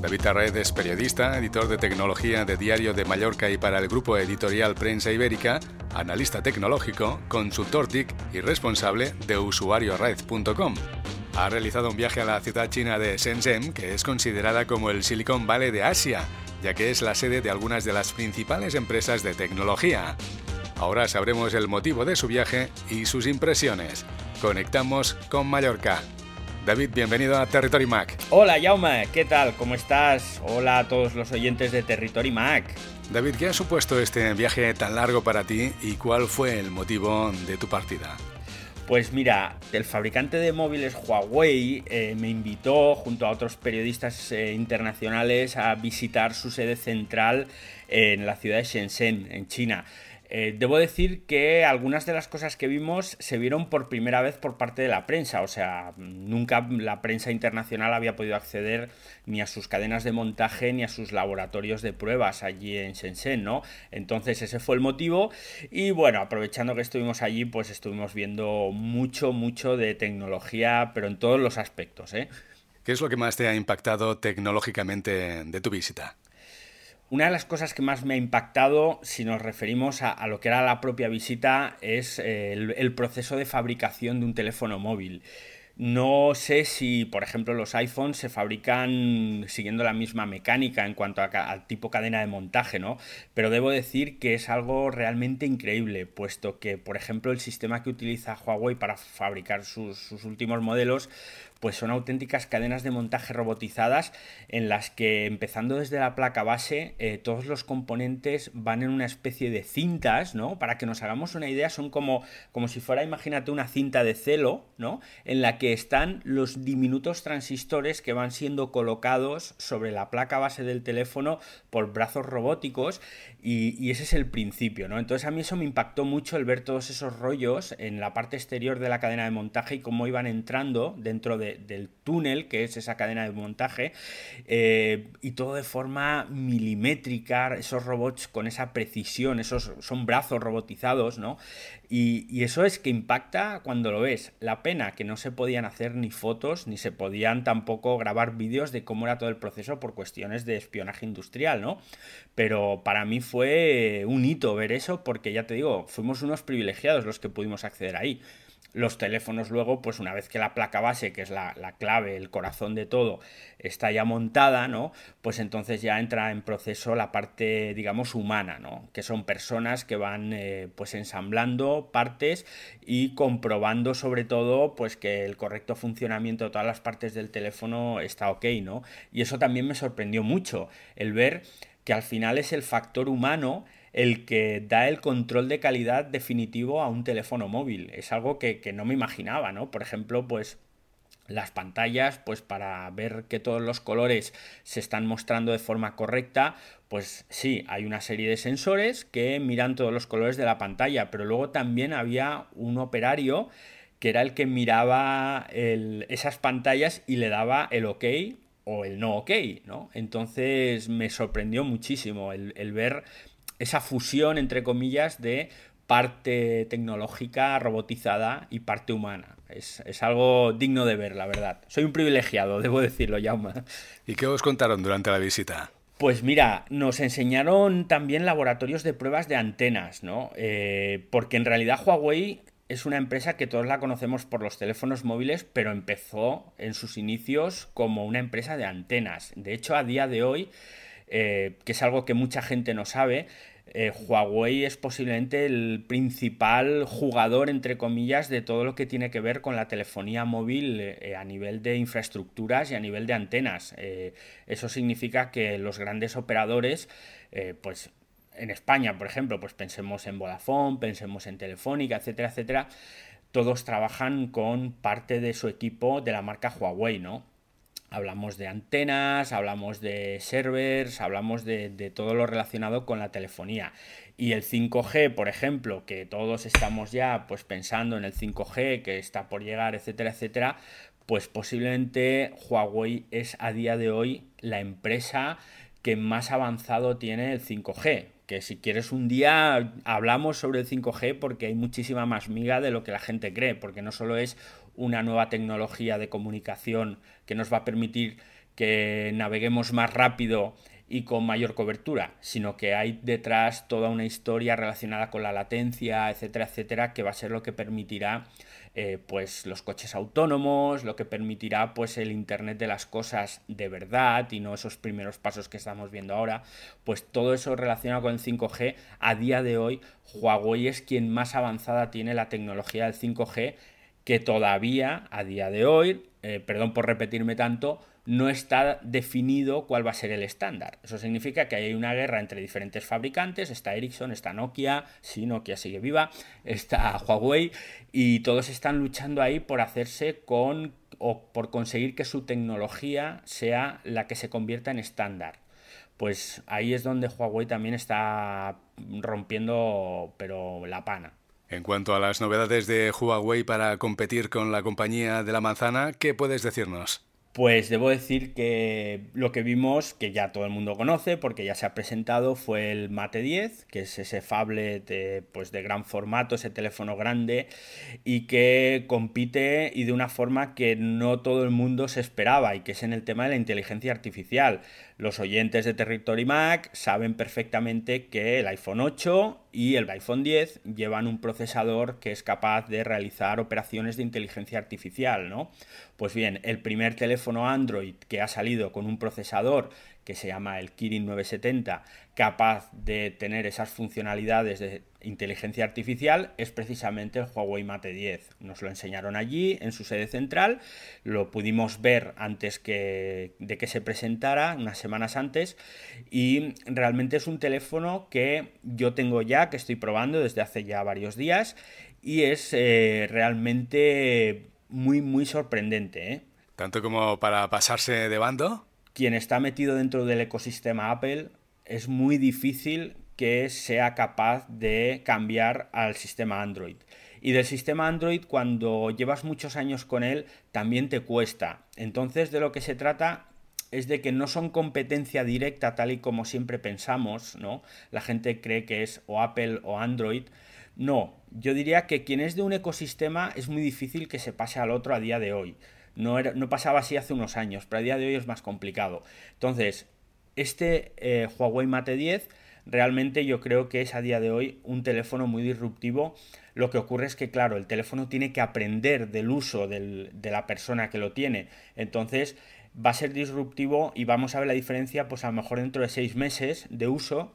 David Arred es periodista, editor de tecnología de Diario de Mallorca y para el grupo editorial Prensa Ibérica, analista tecnológico, consultor TIC y responsable de usuariored.com. Ha realizado un viaje a la ciudad china de Shenzhen, que es considerada como el Silicon Valley de Asia, ya que es la sede de algunas de las principales empresas de tecnología. Ahora sabremos el motivo de su viaje y sus impresiones. Conectamos con Mallorca. David, bienvenido a Territory Mac. Hola, Jaume, ¿qué tal? ¿Cómo estás? Hola a todos los oyentes de Territory Mac. David, ¿qué ha supuesto este viaje tan largo para ti y cuál fue el motivo de tu partida? Pues mira, el fabricante de móviles Huawei eh, me invitó junto a otros periodistas eh, internacionales a visitar su sede central en la ciudad de Shenzhen, en China. Eh, debo decir que algunas de las cosas que vimos se vieron por primera vez por parte de la prensa, o sea, nunca la prensa internacional había podido acceder ni a sus cadenas de montaje ni a sus laboratorios de pruebas allí en Shenzhen, ¿no? Entonces ese fue el motivo y bueno, aprovechando que estuvimos allí, pues estuvimos viendo mucho, mucho de tecnología, pero en todos los aspectos, ¿eh? ¿Qué es lo que más te ha impactado tecnológicamente de tu visita? Una de las cosas que más me ha impactado, si nos referimos a, lo que era la propia visita, es eh, el, proceso de fabricación de un teléfono móvil. No sé si, por ejemplo, los iPhones se fabrican siguiendo la misma mecánica en cuanto al tipo cadena de montaje, ¿no? Pero debo decir que es algo realmente increíble, puesto que, por ejemplo, el sistema que utiliza Huawei para fabricar sus últimos modelos pues son auténticas cadenas de montaje robotizadas en las que empezando desde la placa base eh, todos los componentes van en una especie de cintas, ¿no? Para que nos hagamos una idea son como, como si fuera, imagínate, una cinta de celo, ¿no? En la que están los diminutos transistores que van siendo colocados sobre la placa base del teléfono por brazos robóticos y, y ese es el principio, ¿no? Entonces a mí eso me impactó mucho el ver todos esos rollos en la parte exterior de la cadena de montaje y cómo iban entrando dentro de del túnel, que es esa cadena de montaje, eh, y todo de forma milimétrica, esos robots con esa precisión, esos son brazos robotizados, ¿no? Y, eso es que impacta cuando lo ves. La pena que no se podían hacer ni fotos, ni se podían tampoco grabar vídeos de cómo era todo el proceso por cuestiones de espionaje industrial, ¿no? Pero para mí fue un hito ver eso, porque ya te digo, fuimos unos privilegiados los que pudimos acceder ahí. Los teléfonos luego, pues una vez que la placa base, que es la, clave, el corazón de todo, está ya montada, ¿no? Pues entonces ya entra en proceso la parte, digamos, humana, ¿no? Que son personas que van, eh, pues, ensamblando partes y comprobando sobre todo, pues, que el correcto funcionamiento de todas las partes del teléfono está ok, ¿no? Y eso también me sorprendió mucho, el ver que al final es el factor humano el que da el control de calidad definitivo a un teléfono móvil. Es algo que, no me imaginaba, ¿no? Por ejemplo, pues las pantallas, pues para ver que todos los colores se están mostrando de forma correcta, pues sí, hay una serie de sensores que miran todos los colores de la pantalla, pero luego también había un operario que era el que miraba esas pantallas y le daba el ok o el no ok, ¿no? Entonces me sorprendió muchísimo el, el ver esa fusión, entre comillas, de parte tecnológica robotizada y parte humana. Es, algo digno de ver, la verdad. Soy un privilegiado, debo decirlo, Jauma. ¿Y qué os contaron durante la visita? Pues mira, nos enseñaron también laboratorios de pruebas de antenas, ¿no? Eh, porque en realidad Huawei es una empresa que todos la conocemos por los teléfonos móviles, pero empezó en sus inicios como una empresa de antenas. De hecho, a día de hoy, eh, que es algo que mucha gente no sabe, eh, Huawei es posiblemente el principal jugador, entre comillas, de todo lo que tiene que ver con la telefonía móvil eh, a nivel de infraestructuras y a nivel de antenas. Eso significa que los grandes operadores, pues en España, por ejemplo, pues pensemos en Vodafone, pensemos en Telefónica, etcétera, etcétera, todos trabajan con parte de su equipo de la marca Huawei, ¿no? Hablamos de antenas, hablamos de servers, hablamos de, todo lo relacionado con la telefonía. Y el 5G, por ejemplo, que todos estamos ya pues pensando en el 5G que está por llegar, etcétera, etcétera, pues posiblemente Huawei es a día de hoy la empresa que más avanzado tiene el 5G. Que si quieres un día hablamos sobre el 5G porque hay muchísima más miga de lo que la gente cree, porque no solo es una nueva tecnología de comunicación que nos va a permitir que naveguemos más rápido y con mayor cobertura, sino que hay detrás toda una historia relacionada con la latencia, etcétera, etcétera, que va a ser lo que permitirá eh, pues los coches autónomos, lo que permitirá pues el Internet de las cosas de verdad y no esos primeros pasos que estamos viendo ahora, pues todo eso relacionado con el 5G, a día de hoy Huawei es quien más avanzada tiene la tecnología del 5G que todavía a día de hoy, eh, perdón por repetirme tanto, no está definido cuál va a ser el estándar. Eso significa que hay una guerra entre diferentes fabricantes, está Ericsson, está Nokia, sí, Nokia sigue viva, está Huawei, y todos están luchando ahí por hacerse con o por conseguir que su tecnología sea la que se convierta en estándar. Pues ahí es donde Huawei también está rompiendo pero la pana. En cuanto a las novedades de Huawei para competir con la compañía de la manzana, ¿qué puedes decirnos? Pues debo decir que lo que vimos, que ya todo el mundo conoce porque ya se ha presentado, fue el Mate 10, que es ese phablet de, pues de gran formato, ese teléfono grande y que compite y de una forma que no todo el mundo se esperaba y que es en el tema de la inteligencia artificial. Los oyentes de Territory Mac saben perfectamente que el iPhone 8 y el iPhone 10 llevan un procesador que es capaz de realizar operaciones de inteligencia artificial, ¿no? Pues bien, el primer teléfono Android que ha salido con un procesador que se llama el Kirin 970, capaz de tener esas funcionalidades de inteligencia artificial, es precisamente el Huawei Mate 10. Nos lo enseñaron allí, en su sede central, lo pudimos ver antes de que se presentara, unas semanas antes, y realmente es un teléfono que yo tengo ya, que estoy probando desde hace ya varios días, y es eh, realmente muy, muy sorprendente. ¿eh? ¿Tanto como para pasarse de bando? Quien está metido dentro del ecosistema Apple es muy difícil que sea capaz de cambiar al sistema Android. Y del sistema Android, cuando llevas muchos años con él, también te cuesta. Entonces, de lo que se trata es de que no son competencia directa tal y como siempre pensamos, ¿no? La gente cree que es o Apple o Android. No, yo diría que quien es de un ecosistema es muy difícil que se pase al otro a día de hoy. No, era, no pasaba así hace unos años, pero a día de hoy es más complicado. Entonces, este eh, Huawei Mate 10 realmente yo creo que es a día de hoy un teléfono muy disruptivo. Lo que ocurre es que, claro, el teléfono tiene que aprender del uso de la persona que lo tiene. Entonces, va a ser disruptivo y vamos a ver la diferencia, pues a lo mejor dentro de seis meses de uso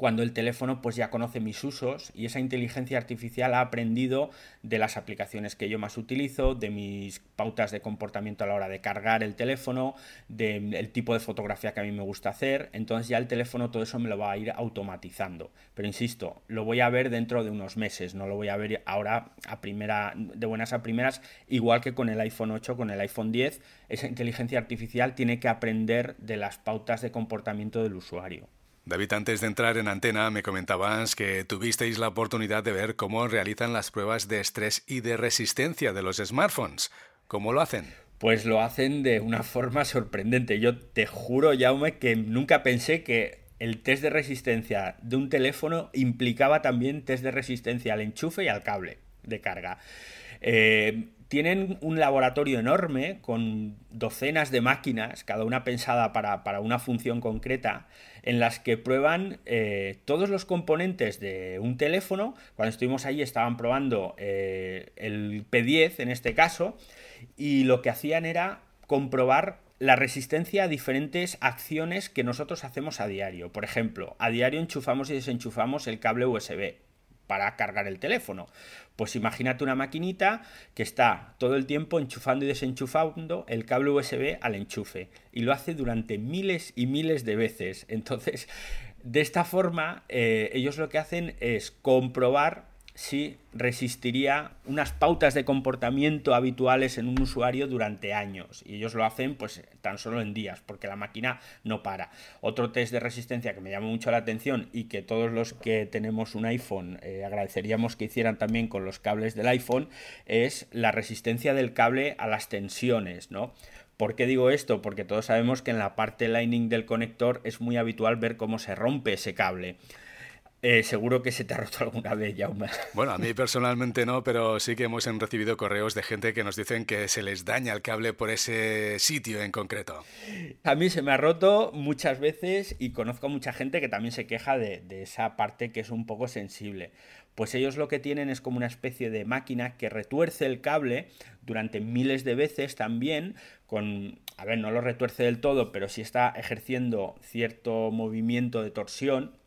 cuando el teléfono pues ya conoce mis usos y esa inteligencia artificial ha aprendido de las aplicaciones que yo más utilizo, de mis pautas de comportamiento a la hora de cargar el teléfono, del tipo de fotografía que a mí me gusta hacer, entonces ya el teléfono todo eso me lo va a ir automatizando. Pero insisto, lo voy a ver dentro de unos meses, no lo voy a ver ahora a primera de buenas a primeras, igual que con el iPhone 8, con el iPhone 10, esa inteligencia artificial tiene que aprender de las pautas de comportamiento del usuario. David, antes de entrar en antena me comentabas que tuvisteis la oportunidad de ver cómo realizan las pruebas de estrés y de resistencia de los smartphones. ¿Cómo lo hacen? Pues lo hacen de una forma sorprendente. Yo te juro, Jaume, que nunca pensé que el test de resistencia de un teléfono implicaba también test de resistencia al enchufe y al cable de carga. Eh, tienen un laboratorio enorme con docenas de máquinas, cada una pensada para, una función concreta, en las que prueban eh, todos los componentes de un teléfono. Cuando estuvimos ahí estaban probando eh, el P10 en este caso, y lo que hacían era comprobar la resistencia a diferentes acciones que nosotros hacemos a diario. Por ejemplo, a diario enchufamos y desenchufamos el cable USB para cargar el teléfono. Pues imagínate una maquinita que está todo el tiempo enchufando y desenchufando el cable USB al enchufe y lo hace durante miles y miles de veces. Entonces, de esta forma, eh, ellos lo que hacen es comprobar si resistiría unas pautas de comportamiento habituales en un usuario durante años. Y ellos lo hacen pues tan solo en días, porque la máquina no para. Otro test de resistencia que me llama mucho la atención y que todos los que tenemos un iPhone eh, agradeceríamos que hicieran también con los cables del iPhone es la resistencia del cable a las tensiones, ¿no? ¿Por qué digo esto? Porque todos sabemos que en la parte Lightning del conector es muy habitual ver cómo se rompe ese cable Eh, seguro que se te ha roto alguna vez, Jaume. Bueno, a mí personalmente no, pero sí que hemos recibido correos de gente que nos dicen que se les daña el cable por ese sitio en concreto. A mí se me ha roto muchas veces y conozco a mucha gente que también se queja de, de esa parte que es un poco sensible. Pues ellos lo que tienen es como una especie de máquina que retuerce el cable durante miles de veces también con, a ver, no lo retuerce del todo, pero sí está ejerciendo cierto movimiento de torsión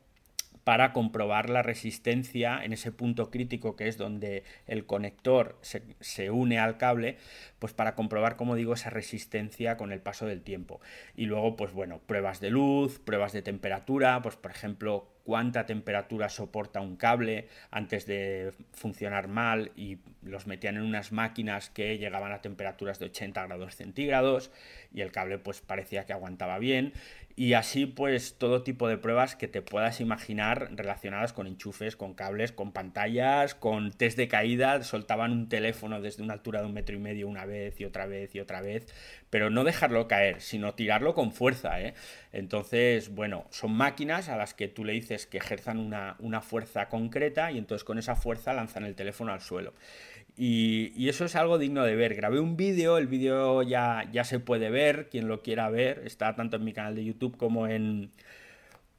para comprobar la resistencia en ese punto crítico que es donde el conector se, une al cable, pues para comprobar, como digo, esa resistencia con el paso del tiempo. Y luego, pues bueno, pruebas de luz, pruebas de temperatura, pues por ejemplo, cuánta temperatura soporta un cable antes de funcionar mal y los metían en unas máquinas que llegaban a temperaturas de 80 grados centígrados y el cable pues parecía que aguantaba bien y así pues todo tipo de pruebas que te puedas imaginar relacionadas con enchufes, con cables, con pantallas, con test de caída, soltaban un teléfono desde una altura de un metro y medio una vez y otra vez y otra vez, pero no dejarlo caer, sino tirarlo con fuerza, ¿eh? Entonces, bueno, son máquinas a las que tú le dices que ejerzan una, una fuerza concreta y entonces con esa fuerza lanzan el teléfono al suelo. Y, eso es algo digno de ver. Grabé un vídeo, el vídeo ya, ya se puede ver, quien lo quiera ver, está tanto en mi canal de YouTube como en,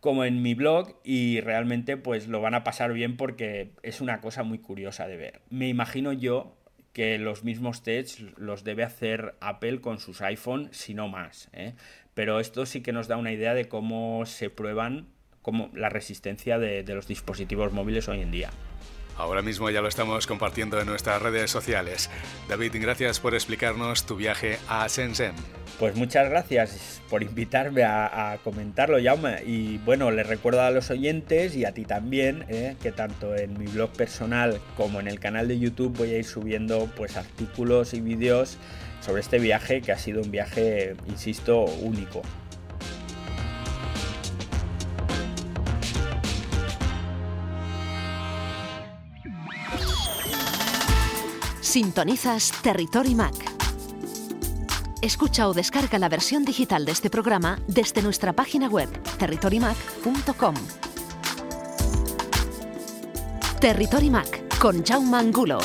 como en mi blog y realmente pues lo van a pasar bien porque es una cosa muy curiosa de ver. Me imagino yo que los mismos tests los debe hacer Apple con sus iPhone, si no más. ¿eh? Pero esto sí que nos da una idea de cómo se prueban como la resistencia de los dispositivos móviles hoy en día. Ahora mismo ya lo estamos compartiendo en nuestras redes sociales. David, gracias por explicarnos tu viaje a Shenzhen. Pues muchas gracias por invitarme a, comentarlo, Jaume. Y bueno, les recuerdo a los oyentes y a ti también eh, que tanto en mi blog personal como en el canal de YouTube voy a ir subiendo pues artículos y vídeos sobre este viaje que ha sido un viaje, insisto, único. Sintonizas Territory Mac. Escucha o descarga la versión digital de este programa desde nuestra página web territorymac.com. Territory Mac con Jaume Angulo